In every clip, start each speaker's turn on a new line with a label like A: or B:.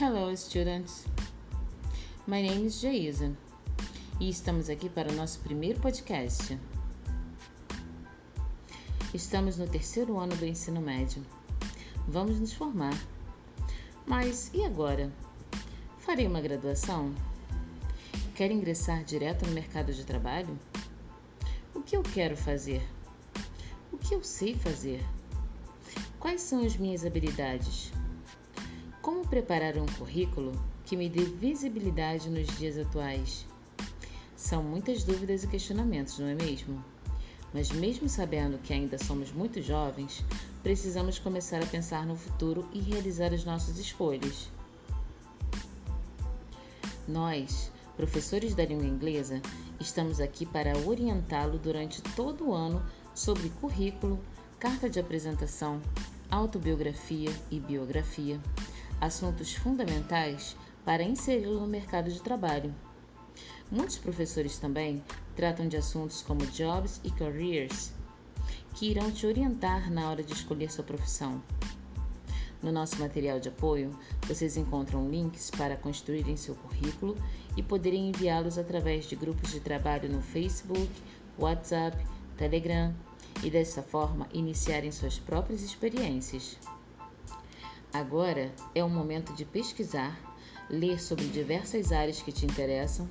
A: Hello, students. My name is Jaisa e estamos aqui para o nosso primeiro podcast. Estamos no terceiro ano do ensino médio. Vamos nos formar. Mas e agora? Farei uma graduação? Quero ingressar direto no mercado de trabalho? O que eu quero fazer? O que eu sei fazer? Quais são as minhas habilidades? Como preparar um currículo que me dê visibilidade nos dias atuais? São muitas dúvidas e questionamentos, não é mesmo? Mas, mesmo sabendo que ainda somos muito jovens, precisamos começar a pensar no futuro e realizar as nossas escolhas. Nós, professores da língua inglesa, estamos aqui para orientá-lo durante todo o ano sobre currículo, carta de apresentação, autobiografia e biografia, assuntos fundamentais para inseri-lo no mercado de trabalho. Muitos professores também tratam de assuntos como jobs e careers, que irão te orientar na hora de escolher sua profissão. No nosso material de apoio, vocês encontram links para construírem seu currículo e poderem enviá-los através de grupos de trabalho no Facebook, WhatsApp, Telegram e dessa forma iniciarem suas próprias experiências. Agora é o momento de pesquisar, ler sobre diversas áreas que te interessam,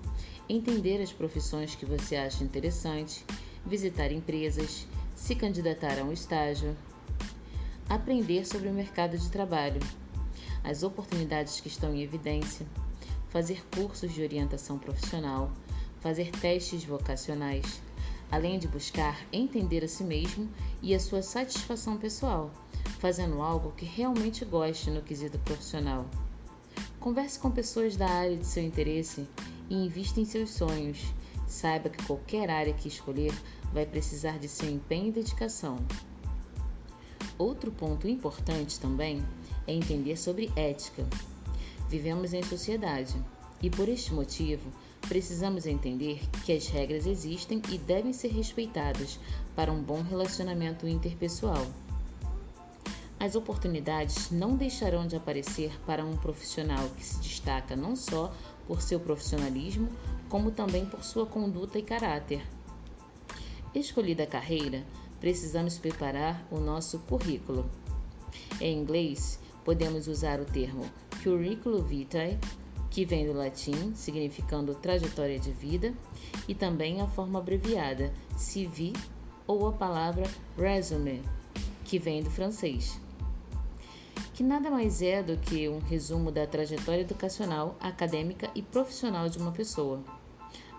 A: entender as profissões que você acha interessante, visitar empresas, se candidatar a um estágio, aprender sobre o mercado de trabalho, as oportunidades que estão em evidência, fazer cursos de orientação profissional, fazer testes vocacionais, além de buscar entender a si mesmo e a sua satisfação pessoal fazendo algo que realmente goste no quesito profissional. Converse com pessoas da área de seu interesse e invista em seus sonhos. Saiba que qualquer área que escolher vai precisar de seu empenho e dedicação. Outro ponto importante também é entender sobre ética. Vivemos em sociedade e, por este motivo, precisamos entender que as regras existem e devem ser respeitadas para um bom relacionamento interpessoal. As oportunidades não deixarão de aparecer para um profissional que se destaca não só por seu profissionalismo, como também por sua conduta e caráter. Escolhida a carreira, precisamos preparar o nosso currículo. Em inglês, podemos usar o termo curriculum vitae, que vem do latim, significando trajetória de vida, e também a forma abreviada CV ou a palavra resume, que vem do francês que nada mais é do que um resumo da trajetória educacional, acadêmica e profissional de uma pessoa.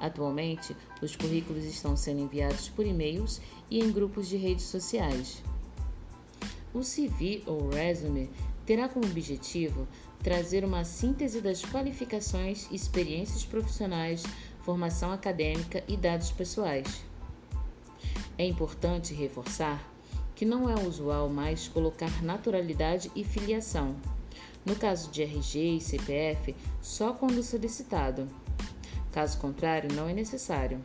A: Atualmente, os currículos estão sendo enviados por e-mails e em grupos de redes sociais. O CV ou resume terá como objetivo trazer uma síntese das qualificações, experiências profissionais, formação acadêmica e dados pessoais. É importante reforçar que não é usual mais colocar naturalidade e filiação. No caso de RG e CPF, só quando solicitado. Caso contrário, não é necessário.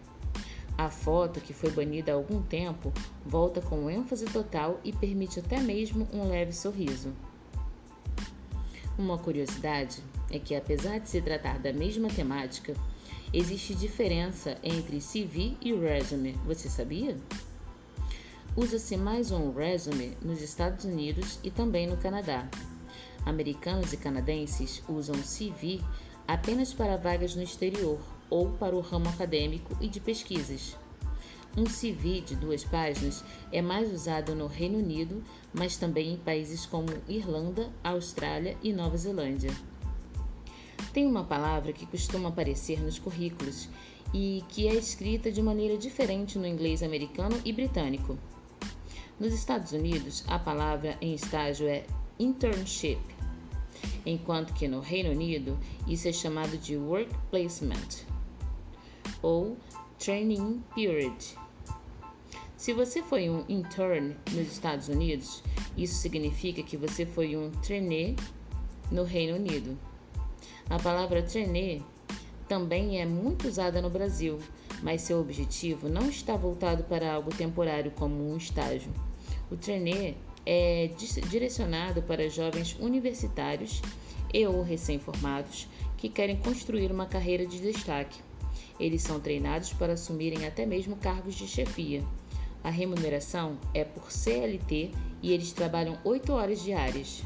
A: A foto, que foi banida há algum tempo, volta com ênfase total e permite até mesmo um leve sorriso. Uma curiosidade é que, apesar de se tratar da mesma temática, existe diferença entre CV e resume. Você sabia? Usa-se mais um resume nos Estados Unidos e também no Canadá. Americanos e canadenses usam CV apenas para vagas no exterior ou para o ramo acadêmico e de pesquisas. Um CV de duas páginas é mais usado no Reino Unido, mas também em países como Irlanda, Austrália e Nova Zelândia. Tem uma palavra que costuma aparecer nos currículos e que é escrita de maneira diferente no inglês americano e britânico. Nos Estados Unidos, a palavra em estágio é internship, enquanto que no Reino Unido isso é chamado de work placement ou training period. Se você foi um intern nos Estados Unidos, isso significa que você foi um trainee no Reino Unido. A palavra trainee também é muito usada no Brasil, mas seu objetivo não está voltado para algo temporário como um estágio. O trainee é direcionado para jovens universitários e ou recém-formados que querem construir uma carreira de destaque. Eles são treinados para assumirem até mesmo cargos de chefia. A remuneração é por CLT e eles trabalham 8 horas diárias.